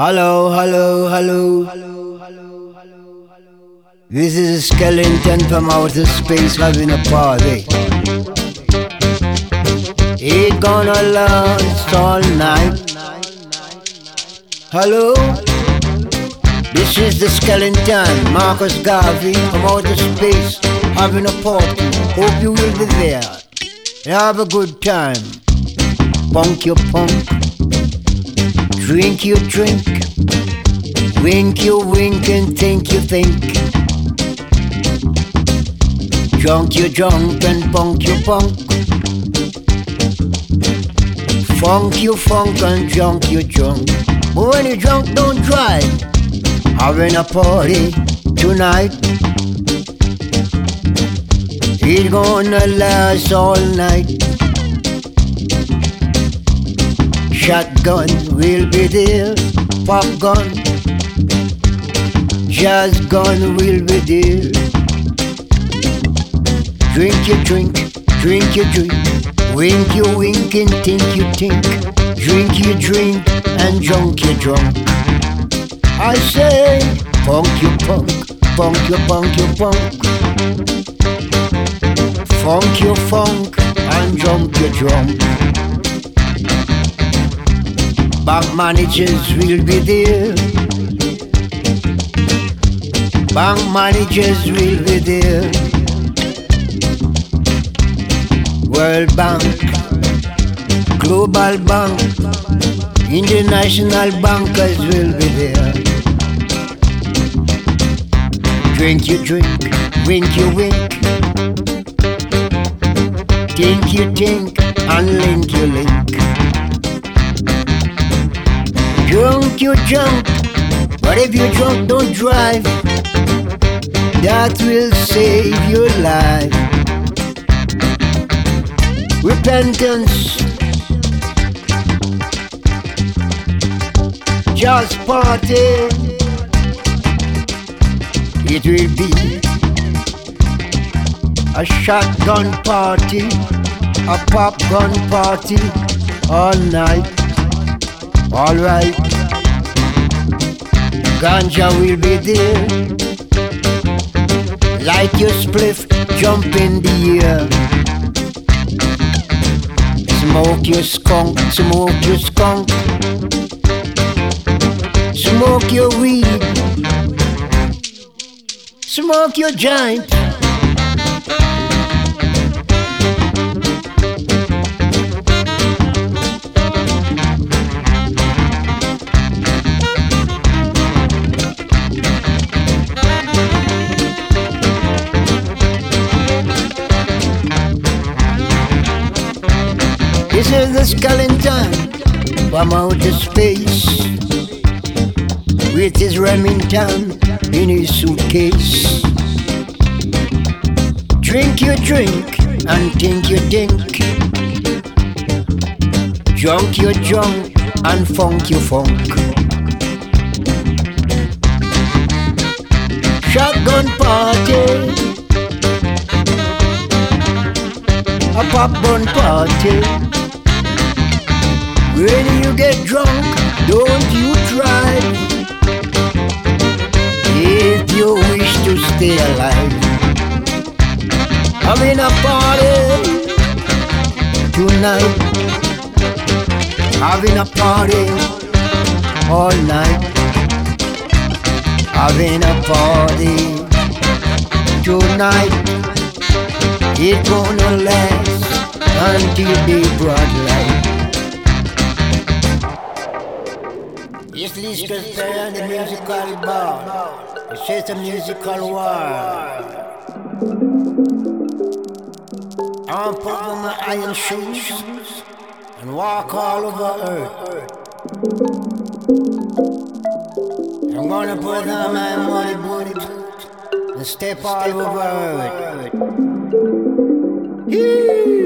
Hello, hello, hello. This is a skeleton from outer space having a party. It gonna last all night. Hello? This is the skeleton, Marcus Garvey from outer space having a party. Hope you will be there. Have a good time. Punk your punk. Drink your drink. Wink your wink and think you think. Drunk your drunk and punk your punk. Funk your funk and drunk your drunk. But when you're drunk, don't drive. Having a party tonight. It's gonna last all night. Shotgun will be there, pop gun, jazz gun will be there. Drink your drink, drink your drink, wink your wink and think you think. Drink your drink and drunk your drunk. I say, punk your punk, punk your punk your punk. Funk your funk and drunk your drunk. Bank managers will be there. Bank managers will be there. World Bank, Global Bank, International bankers will be there. Drink your drink, wink your wink. Think you think, and link you link. Drunk you drunk, but if you're drunk, don't drive. That will save your life. Repentance. Just party. It will be a shotgun party, a popgun party all night. Alright, ganja will be there. Light your spliff, jump in the air. Smoke your skunk, smoke your skunk. Smoke your weed. Smoke your giant. This skeleton from outer space with his Remington in his suitcase. Drink your drink and think your think. Drunk your drunk and funk your funk. Shotgun party. A pop bun party. When you get drunk, don't you drive. If you wish to stay alive, having a party tonight. Having a party all night. Having a party tonight. It's gonna last until the broad light. And the musical bar. It's just a musical war. I'm put on my iron shoes and walk all over earth. I'm gonna put on my muddy boots and step all over earth.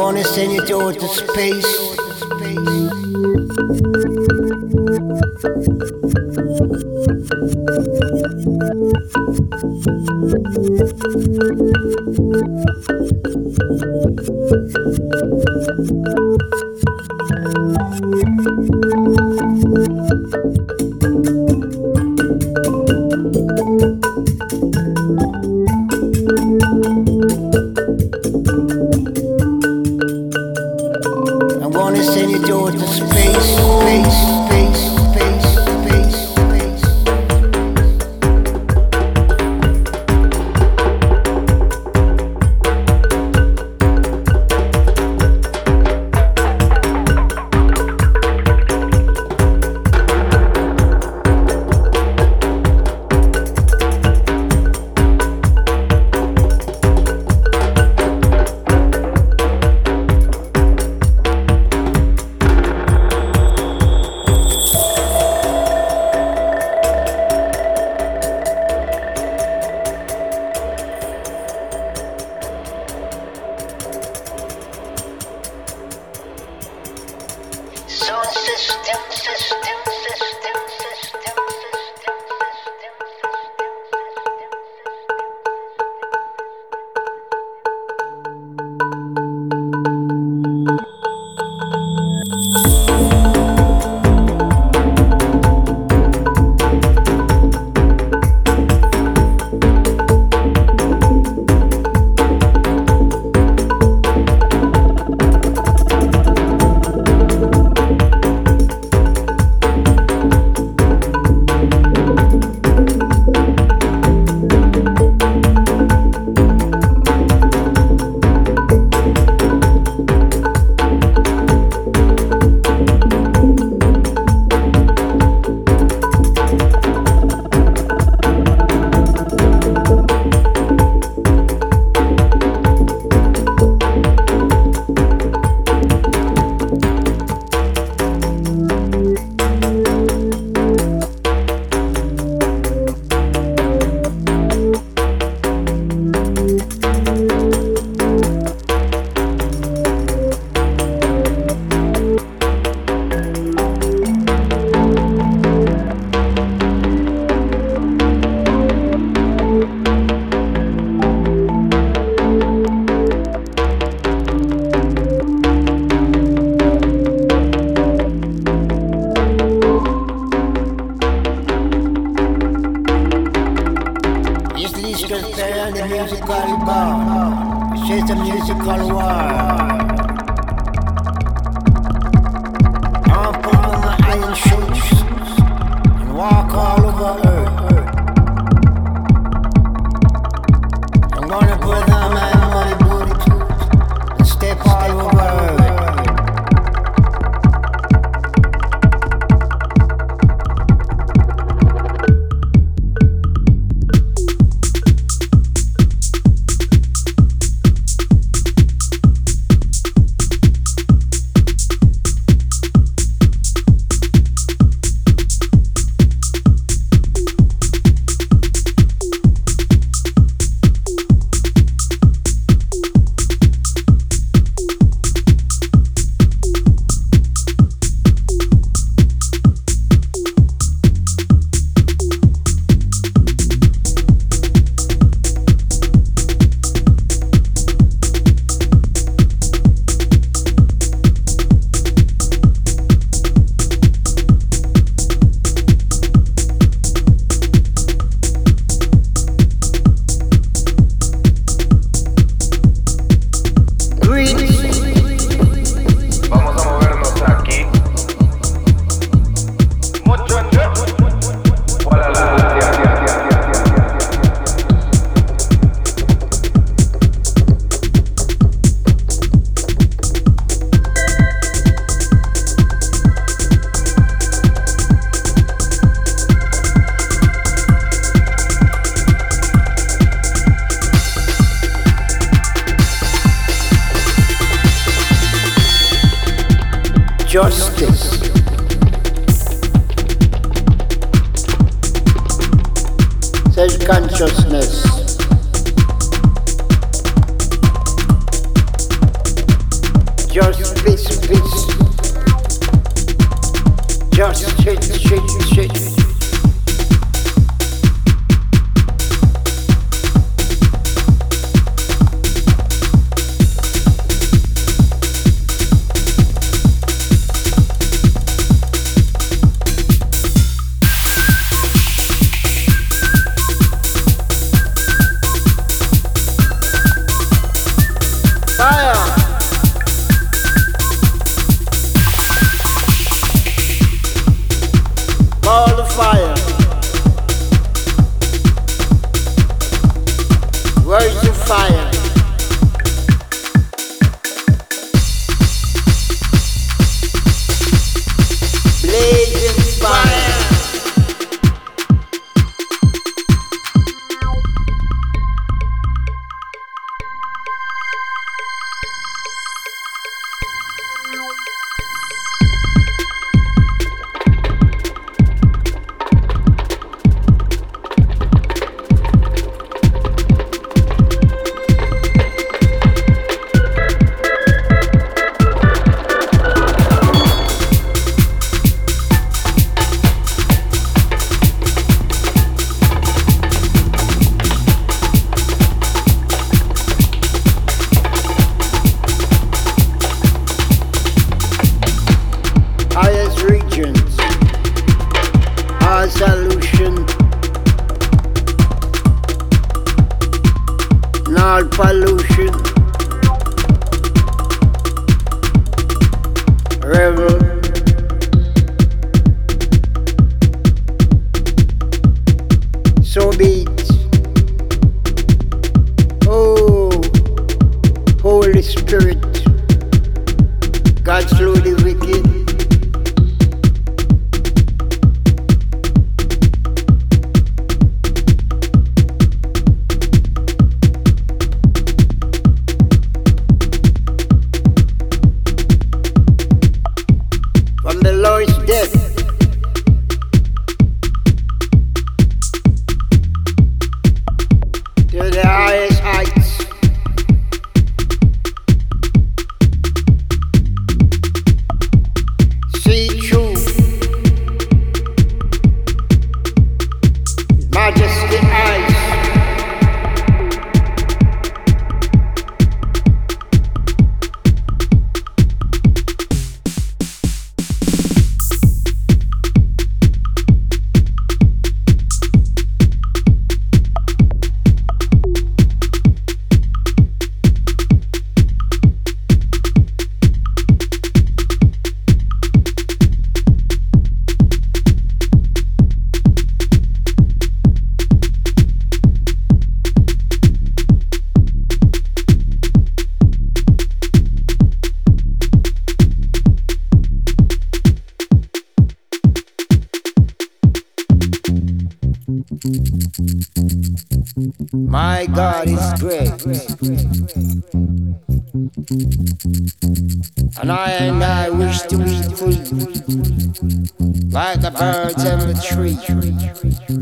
wanna send you to space. can stay on the musical bar. She's a musical war.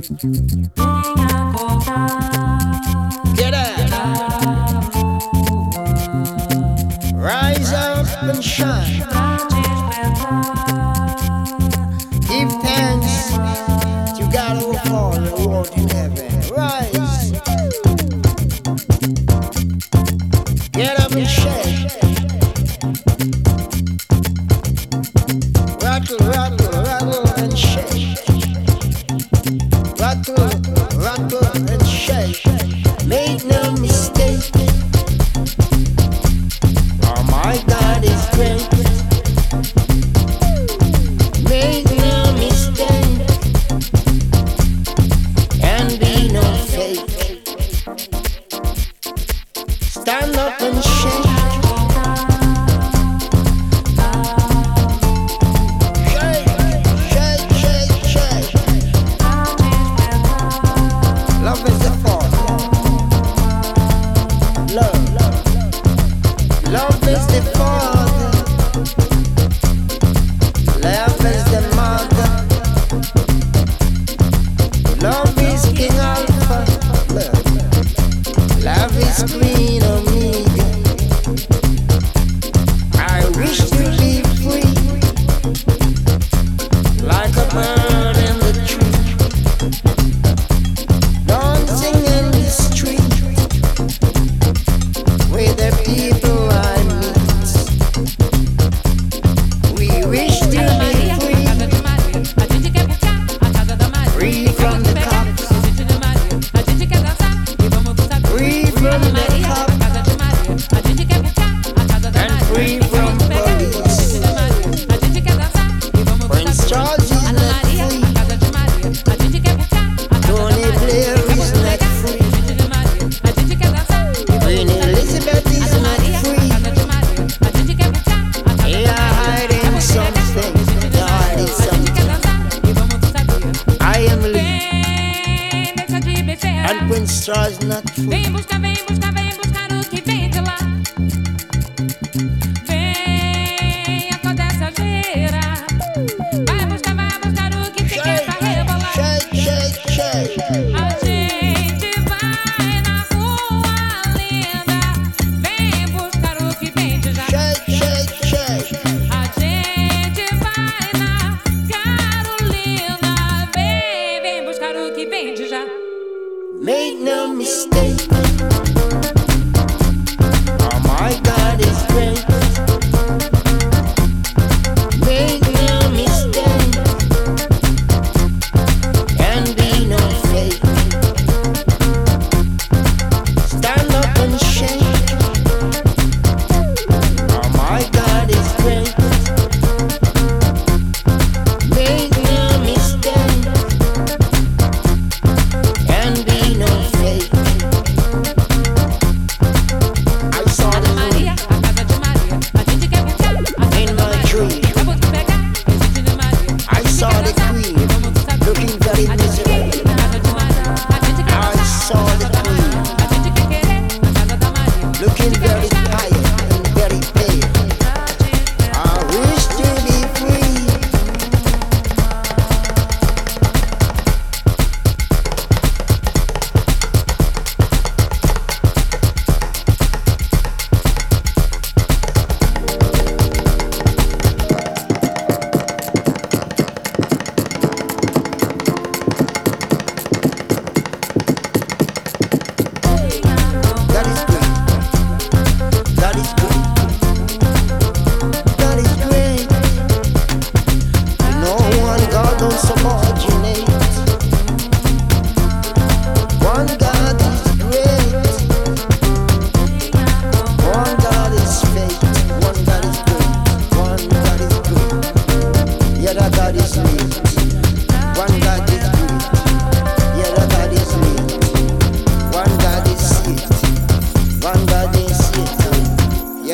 Get up. Rise up and shine.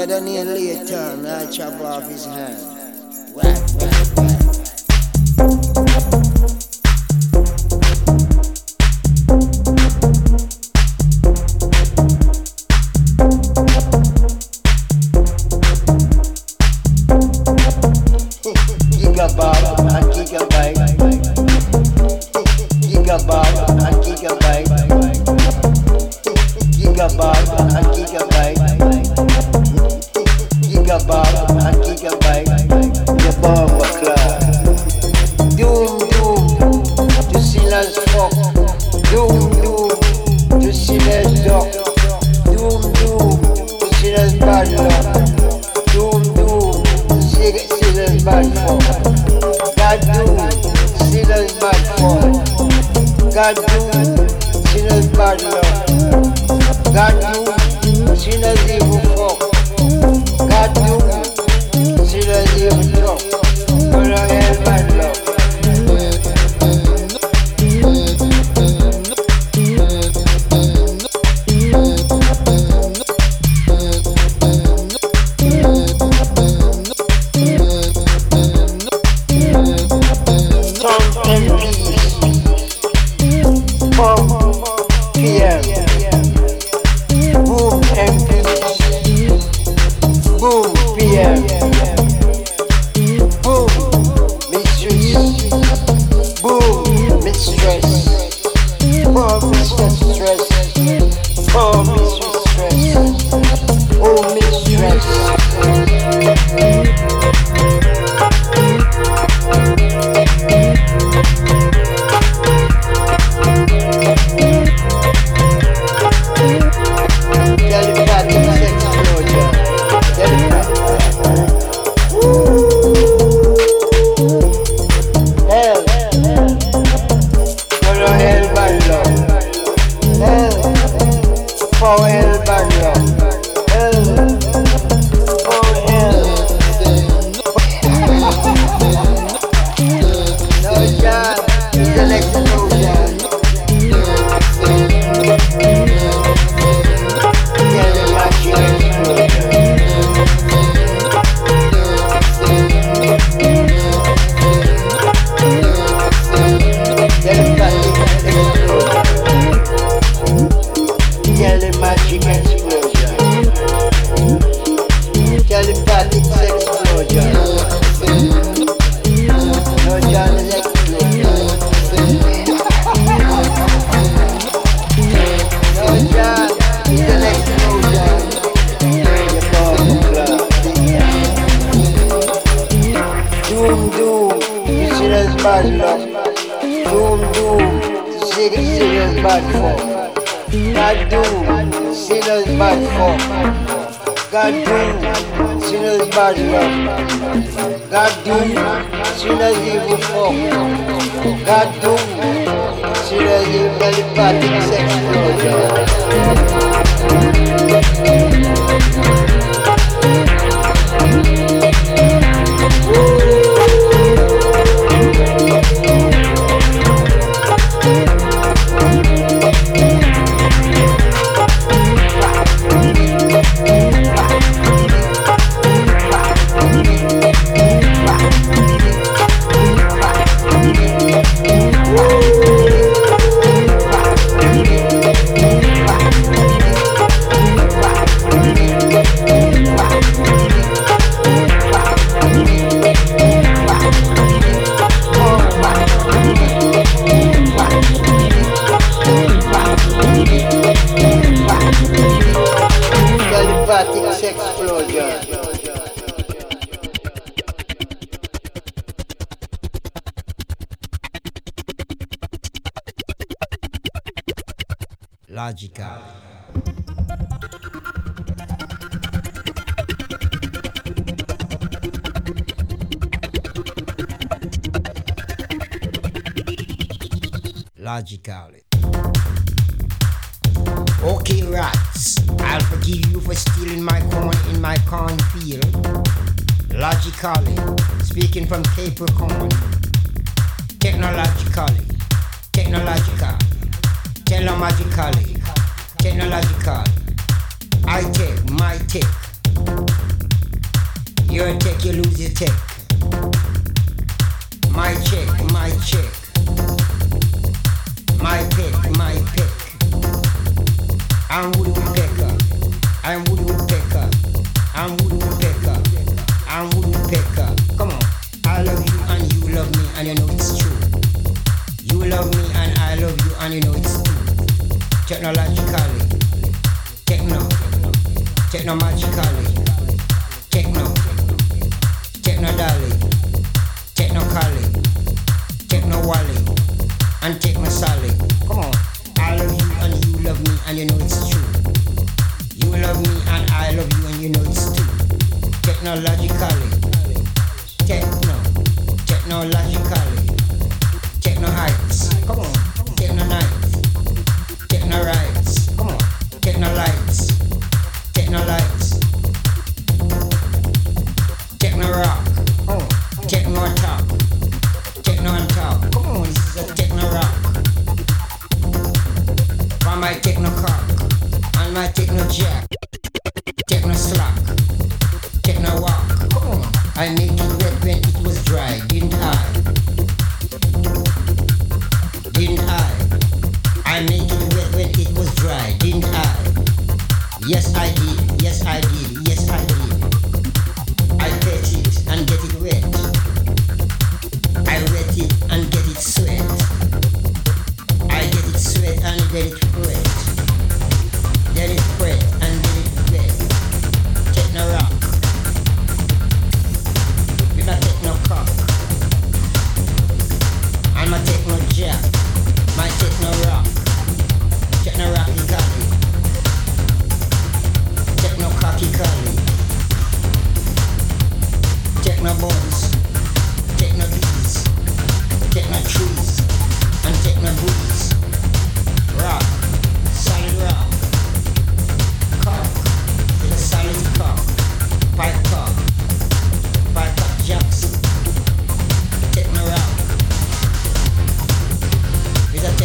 Dead and here later, I chop off his hand. Whack, whack, whack. bad for. God do sinners bad for. God do sinners bad for. God do sinners evil for. God do sinners evil bad sex for. logical. Logically. Okay, rats, I'll forgive you for stealing my corn in my cornfield. Logically, speaking from paper corn. Technologically, technologically. I take my take. Your take, you lose your take.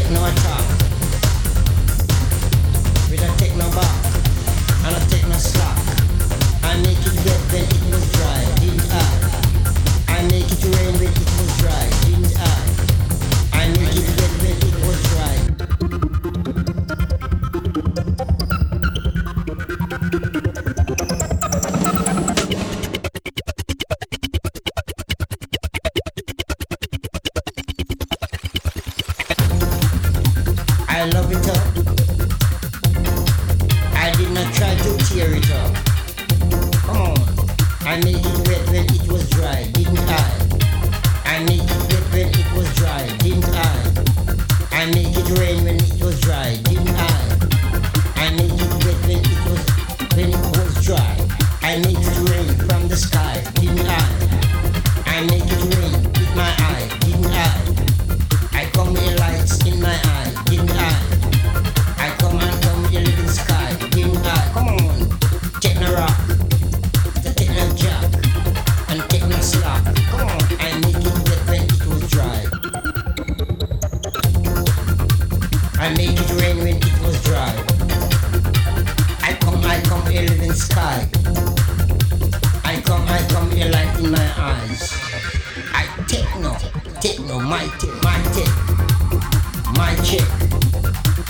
no, I.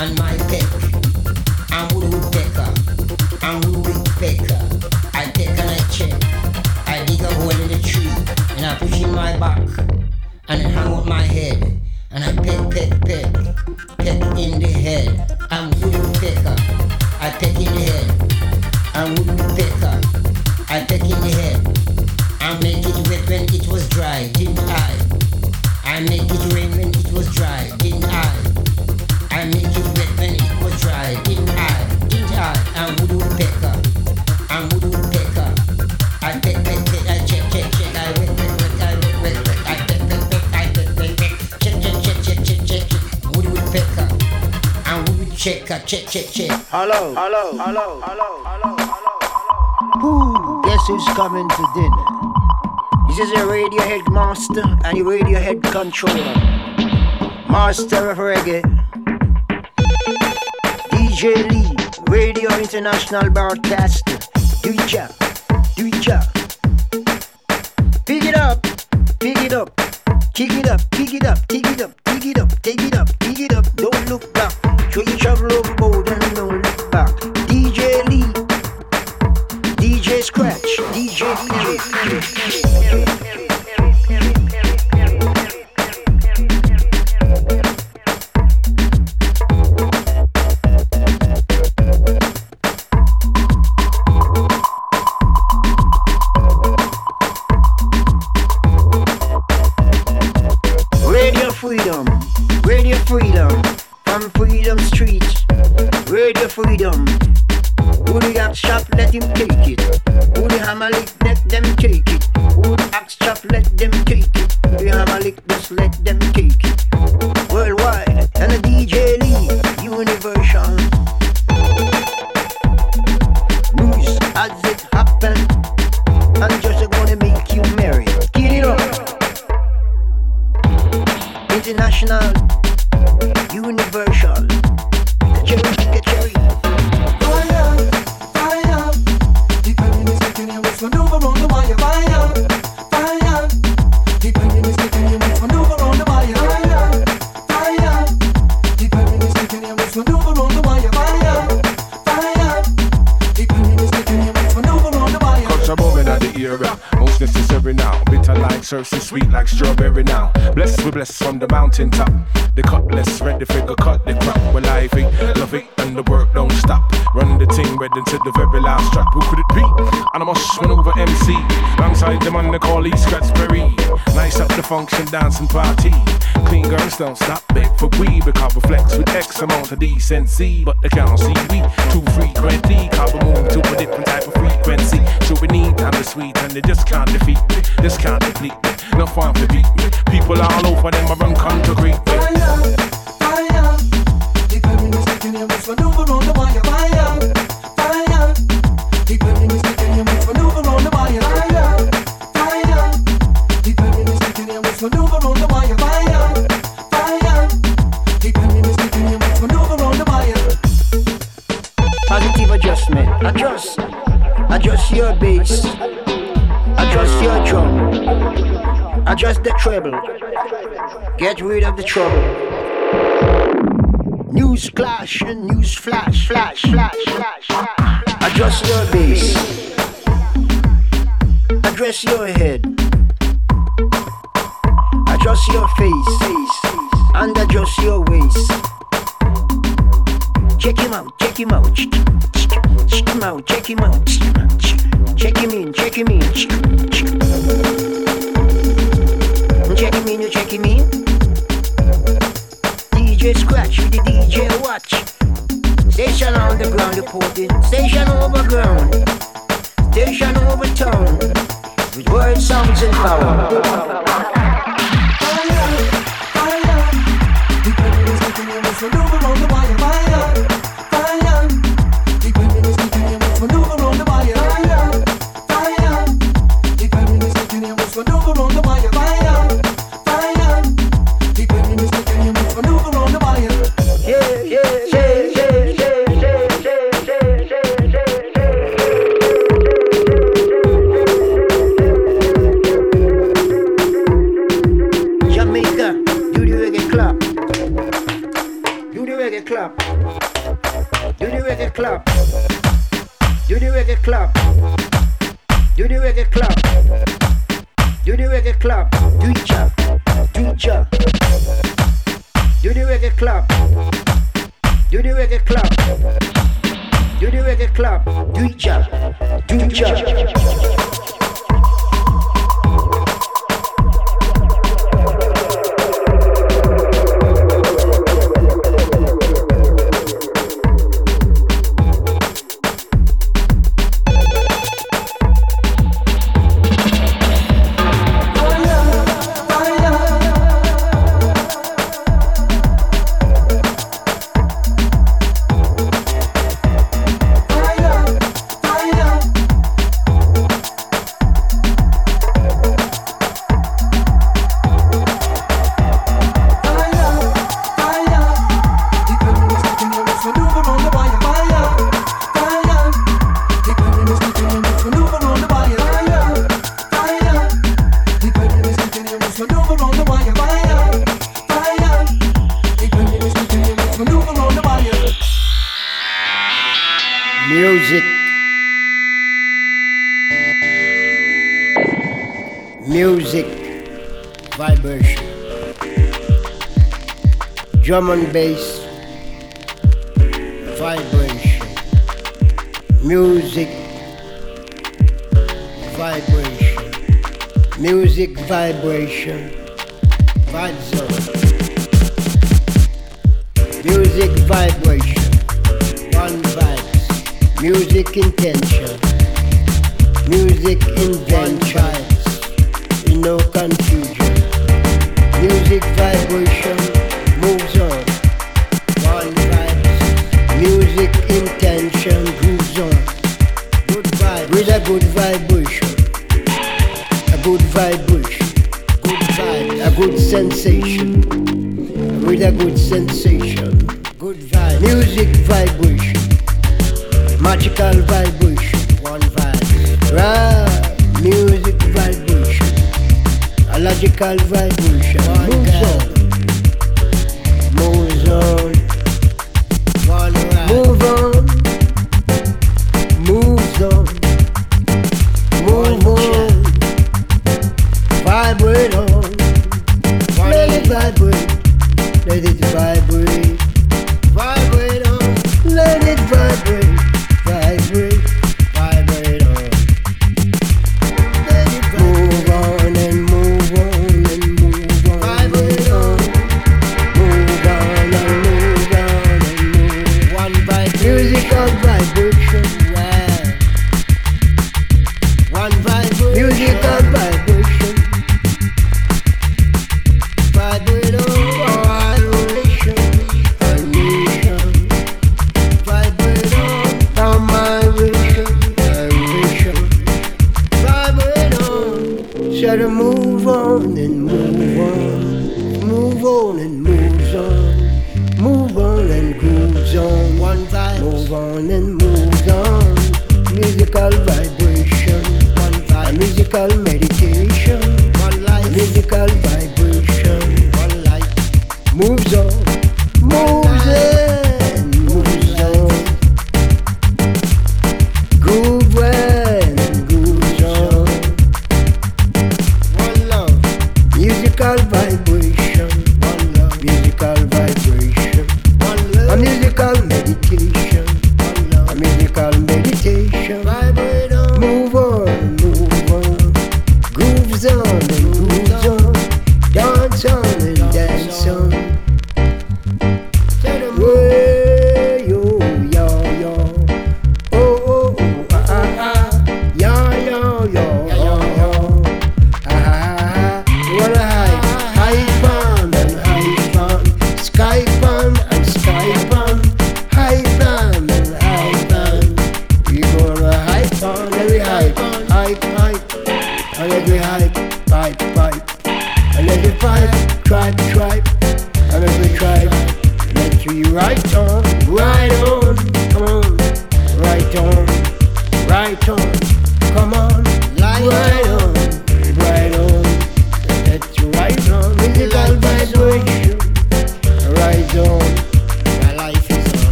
and my head. Hello, hello, hello, hello, hello. Ooh, guess who's coming to dinner? This is a Radiohead master and a Radiohead controller. Master of reggae. DJ Lee, Radio International Broadcaster. Do it job, do it job. Pick it up, pick it up. Kick it up, pick it up, take the function, dancing party. Clean girls don't stop, beg for we because we flex with X amount of decency. But they can't see we too frequently. Cause we move to a different type of frequency. So we need time to sweet and they just can't defeat me. Just can't deplete me. No fun to beat me. People all over them, run come to. Fire, fire. The taking Adjust your bass. Adjust your drum. Adjust the treble. Get rid of the trouble. News clash and news flash, flash, flash, flash, flash. Adjust your bass. Address your head. Adjust your face. And adjust your waist. Check him out, check him out. Check him out, check him out. Check him in, check him in. Check him in, you check him in. DJ Scratch with the DJ Watch. Station on the ground reporting. Station overground. Station over town. With word, sounds, and power. drum and bass vibration, music vibration, music vibration, vibe music vibration, one vibes, music intense. radical vibration. One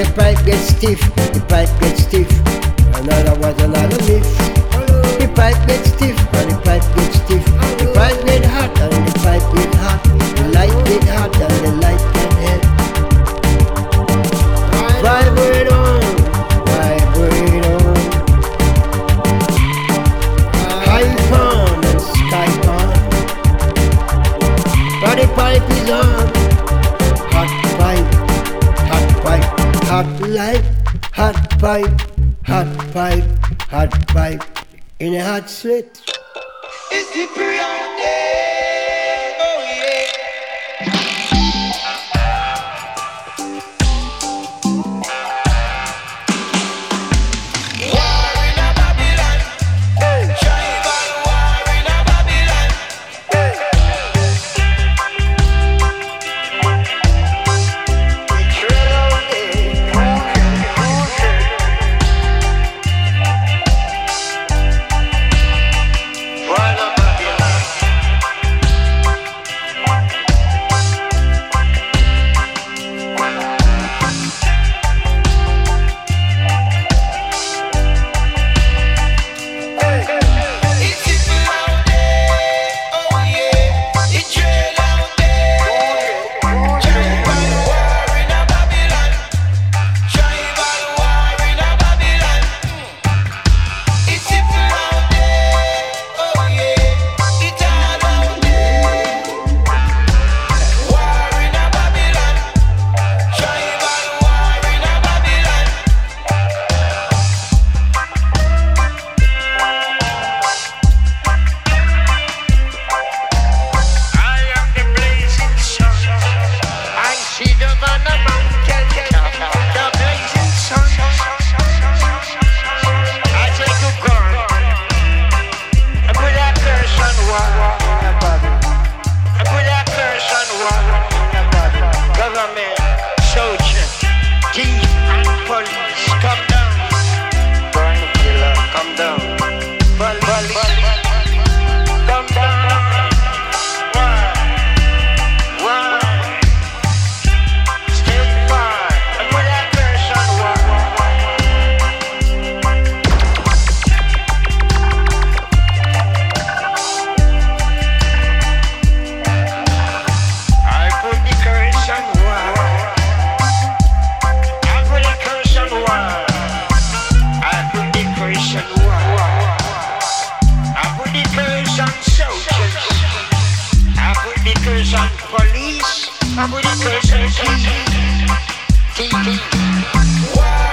the pipe gets stiff, the pipe gets stiff. Another was another myth. The pipe gets stiff, and the pipe gets stiff. The pipe gets hot, and the pipe gets hot. The light gets hot, and the pipe, hot pipe, hot pipe in a hot slit. It's the prayer. Feliz. Feliz. you.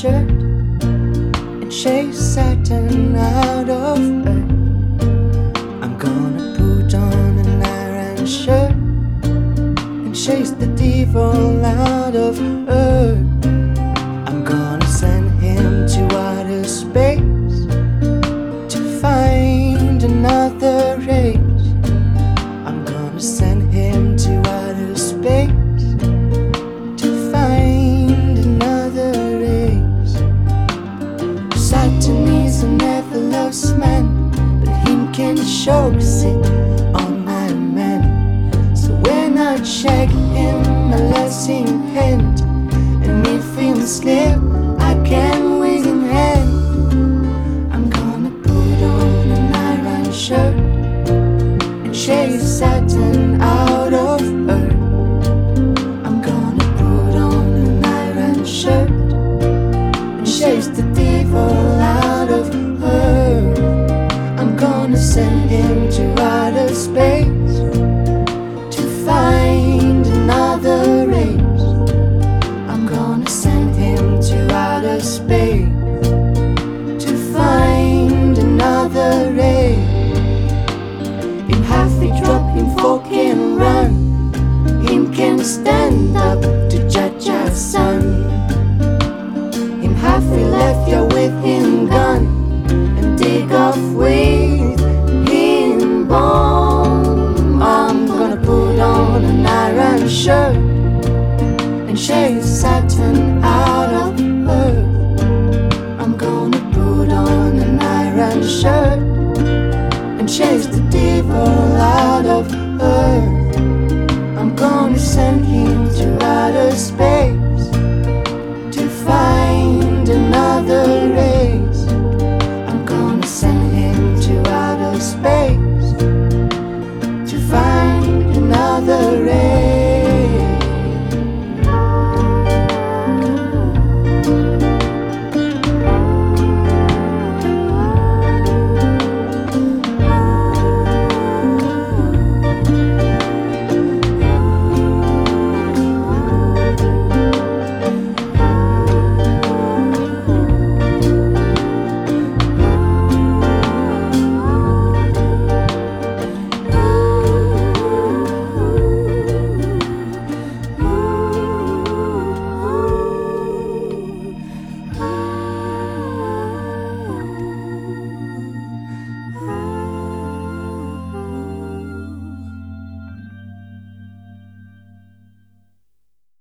shirt and chase Satan out of bed. I'm gonna put on an iron shirt and chase the devil out of earth.